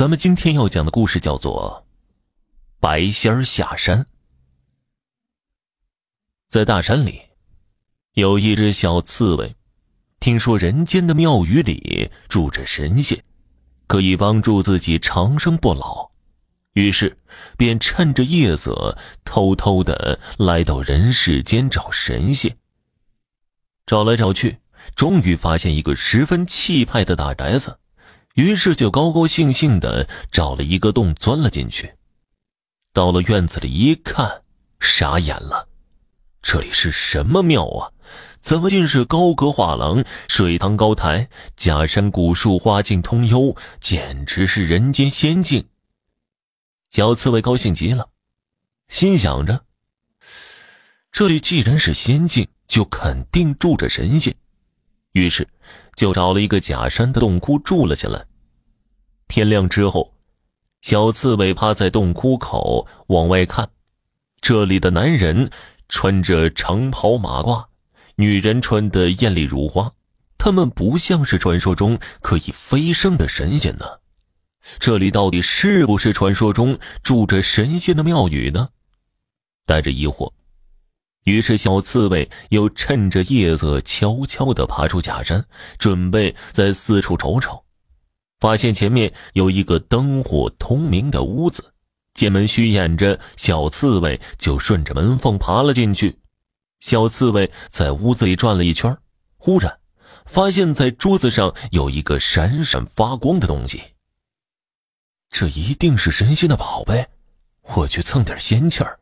咱们今天要讲的故事叫做《白仙儿下山》。在大山里，有一只小刺猬，听说人间的庙宇里住着神仙，可以帮助自己长生不老，于是便趁着夜色，偷偷的来到人世间找神仙。找来找去，终于发现一个十分气派的大宅子。于是就高高兴兴的找了一个洞钻了进去。到了院子里一看，傻眼了，这里是什么庙啊？怎么尽是高阁画廊、水塘高台、假山古树、花径通幽，简直是人间仙境。小刺猬高兴极了，心想着：这里既然是仙境，就肯定住着神仙。于是。就找了一个假山的洞窟住了下来。天亮之后，小刺猬趴在洞窟口往外看，这里的男人穿着长袍马褂，女人穿得艳丽如花，他们不像是传说中可以飞升的神仙呢。这里到底是不是传说中住着神仙的庙宇呢？带着疑惑。于是，小刺猬又趁着夜色悄悄地爬出假山，准备在四处瞅瞅。发现前面有一个灯火通明的屋子，见门虚掩着，小刺猬就顺着门缝爬了进去。小刺猬在屋子里转了一圈，忽然发现，在桌子上有一个闪闪发光的东西。这一定是神仙的宝贝，我去蹭点仙气儿。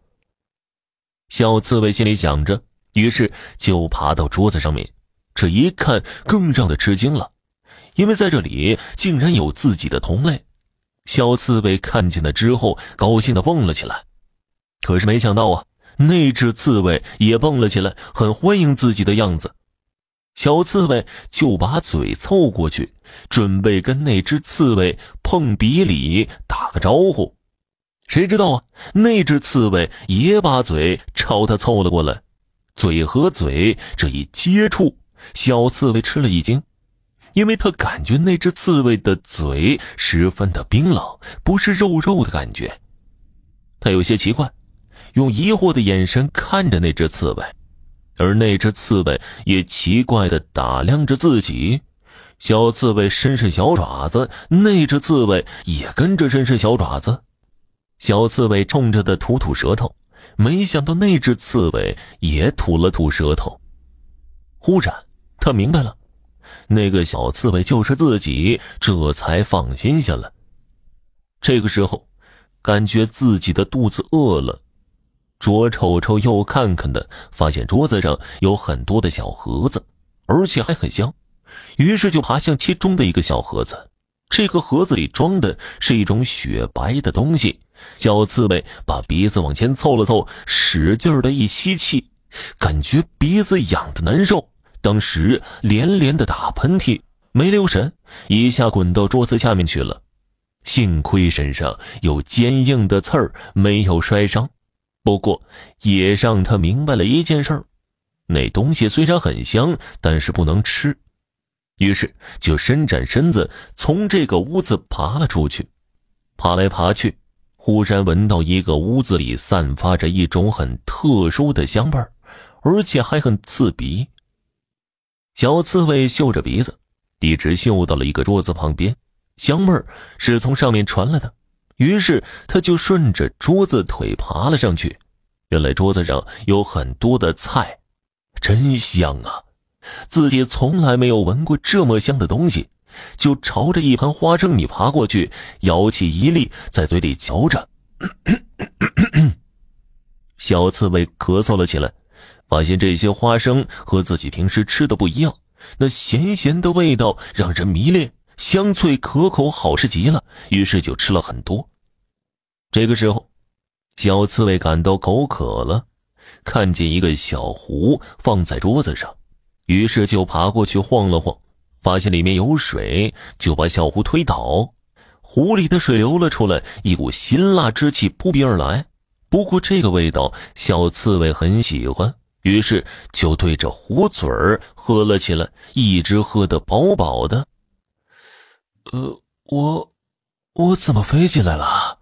小刺猬心里想着，于是就爬到桌子上面。这一看，更让他吃惊了，因为在这里竟然有自己的同类。小刺猬看见了之后，高兴的蹦了起来。可是没想到啊，那只刺猬也蹦了起来，很欢迎自己的样子。小刺猬就把嘴凑过去，准备跟那只刺猬碰鼻礼，打个招呼。谁知道啊？那只刺猬也把嘴朝他凑了过来，嘴和嘴这一接触，小刺猬吃了一惊，因为他感觉那只刺猬的嘴十分的冰冷，不是肉肉的感觉。他有些奇怪，用疑惑的眼神看着那只刺猬，而那只刺猬也奇怪的打量着自己。小刺猬伸伸小爪子，那只刺猬也跟着伸伸小爪子。小刺猬冲着的吐吐舌头，没想到那只刺猬也吐了吐舌头。忽然，他明白了，那个小刺猬就是自己，这才放心下来。这个时候，感觉自己的肚子饿了，左瞅瞅右看看的，发现桌子上有很多的小盒子，而且还很香，于是就爬向其中的一个小盒子。这个盒子里装的是一种雪白的东西。小刺猬把鼻子往前凑了凑，使劲的一吸气，感觉鼻子痒的难受，当时连连的打喷嚏，没留神，一下滚到桌子下面去了。幸亏身上有坚硬的刺儿，没有摔伤。不过也让他明白了一件事儿：那东西虽然很香，但是不能吃。于是就伸展身子，从这个屋子爬了出去，爬来爬去。忽然闻到一个屋子里散发着一种很特殊的香味儿，而且还很刺鼻。小刺猬嗅着鼻子，一直嗅到了一个桌子旁边，香味儿是从上面传来的。于是他就顺着桌子腿爬了上去。原来桌子上有很多的菜，真香啊！自己从来没有闻过这么香的东西。就朝着一盘花生米爬过去，咬起一粒，在嘴里嚼着。小刺猬咳嗽了起来，发现这些花生和自己平时吃的不一样，那咸咸的味道让人迷恋，香脆可口，好吃极了。于是就吃了很多。这个时候，小刺猬感到口渴了，看见一个小壶放在桌子上，于是就爬过去晃了晃。发现里面有水，就把小壶推倒，壶里的水流了出来，一股辛辣之气扑鼻而来。不过这个味道，小刺猬很喜欢，于是就对着壶嘴儿喝了起来，一直喝得饱饱的。呃，我，我怎么飞起来了？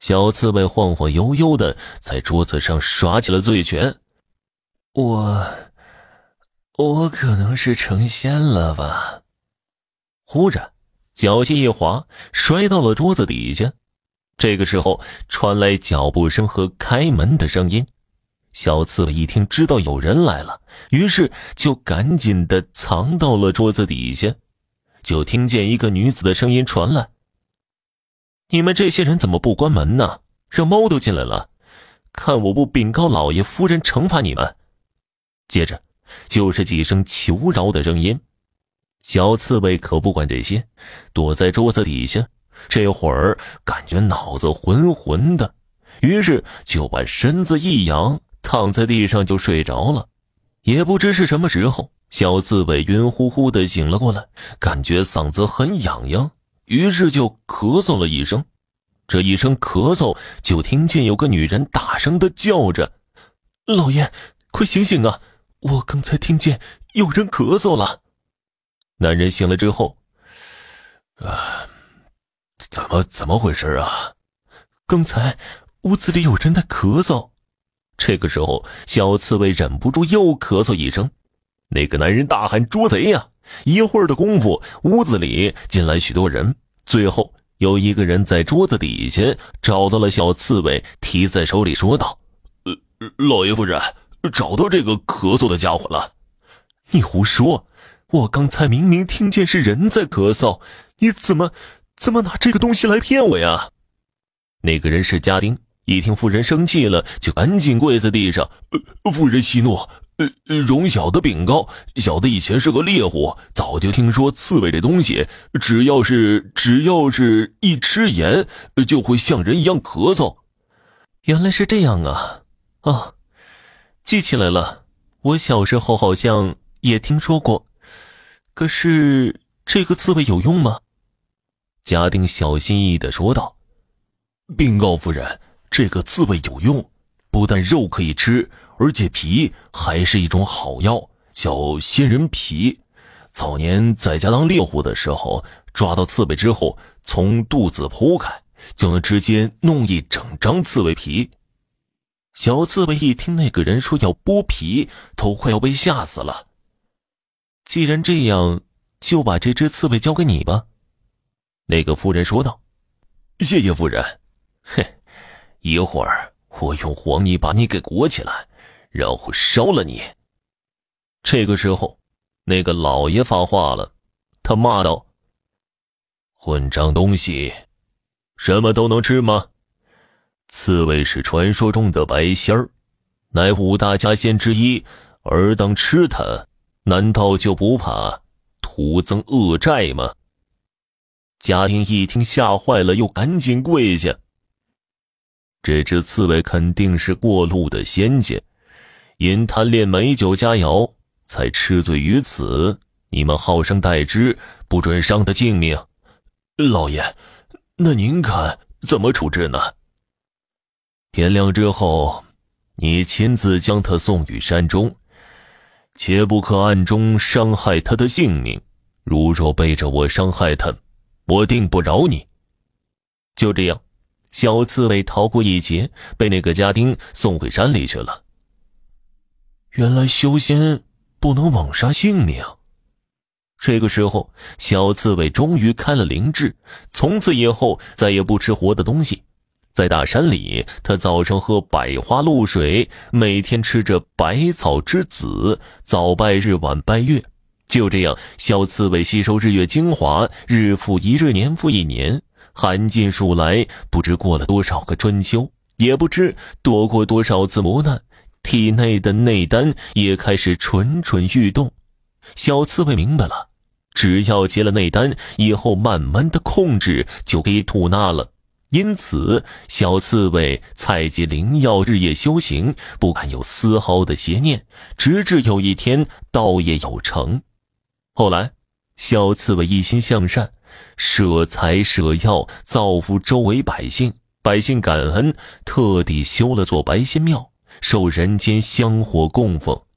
小刺猬晃晃悠悠的在桌子上耍起了醉拳。我，我可能是成仙了吧？忽然，脚下一滑，摔到了桌子底下。这个时候，传来脚步声和开门的声音。小刺猬一听，知道有人来了，于是就赶紧的藏到了桌子底下。就听见一个女子的声音传来：“你们这些人怎么不关门呢？让猫都进来了，看我不禀告老爷夫人，惩罚你们！”接着就是几声求饶的声音。小刺猬可不管这些，躲在桌子底下。这会儿感觉脑子浑浑的，于是就把身子一仰，躺在地上就睡着了。也不知是什么时候，小刺猬晕乎乎的醒了过来，感觉嗓子很痒痒，于是就咳嗽了一声。这一声咳嗽，就听见有个女人大声的叫着：“老爷，快醒醒啊！我刚才听见有人咳嗽了。”男人醒了之后，啊。怎么怎么回事啊？刚才屋子里有人在咳嗽。这个时候，小刺猬忍不住又咳嗽一声。那个男人大喊：“捉贼呀！”一会儿的功夫，屋子里进来许多人。最后，有一个人在桌子底下找到了小刺猬，提在手里说道：“呃，老爷夫人，找到这个咳嗽的家伙了。”你胡说！我刚才明明听见是人在咳嗽，你怎么？怎么拿这个东西来骗我呀？那个人是家丁，一听夫人生气了，就赶紧跪在地上。夫人息怒，呃，容小的禀告，小的以前是个猎户，早就听说刺猬这东西，只要是只要是一吃盐，就会像人一样咳嗽。原来是这样啊！啊，记起来了，我小时候好像也听说过。可是这个刺猬有用吗？家丁小心翼翼的说道：“禀告夫人，这个刺猬有用，不但肉可以吃，而且皮还是一种好药，叫仙人皮。早年在家当猎户的时候，抓到刺猬之后，从肚子剖开，就能直接弄一整张刺猬皮。”小刺猬一听那个人说要剥皮，都快要被吓死了。既然这样，就把这只刺猬交给你吧。那个夫人说道：“谢谢夫人。”哼，一会儿我用黄泥把你给裹起来，然后烧了你。这个时候，那个老爷发话了，他骂道：“混账东西，什么都能吃吗？刺猬是传说中的白仙儿，乃五大家仙之一，尔等吃它，难道就不怕徒增恶债吗？”家丁一听吓坏了，又赶紧跪下。这只刺猬肯定是过路的仙家，因贪恋美酒佳肴，才吃醉于此。你们好生待之，不准伤他性命。老爷，那您看怎么处置呢？天亮之后，你亲自将他送于山中，切不可暗中伤害他的性命。如若背着我伤害他，我定不饶你。就这样，小刺猬逃过一劫，被那个家丁送回山里去了。原来修仙不能枉杀性命。这个时候，小刺猬终于开了灵智，从此以后再也不吃活的东西。在大山里，他早上喝百花露水，每天吃着百草之子，早拜日，晚拜月。就这样，小刺猬吸收日月精华，日复一日，年复一年，寒尽数来，不知过了多少个春秋，也不知躲过多少次磨难，体内的内丹也开始蠢蠢欲动。小刺猬明白了，只要结了内丹，以后慢慢的控制就可以吐纳了。因此，小刺猬采集灵药，日夜修行，不敢有丝毫的邪念，直至有一天道业有成。后来，小刺猬一心向善，舍财舍药，造福周围百姓。百姓感恩，特地修了座白仙庙，受人间香火供奉。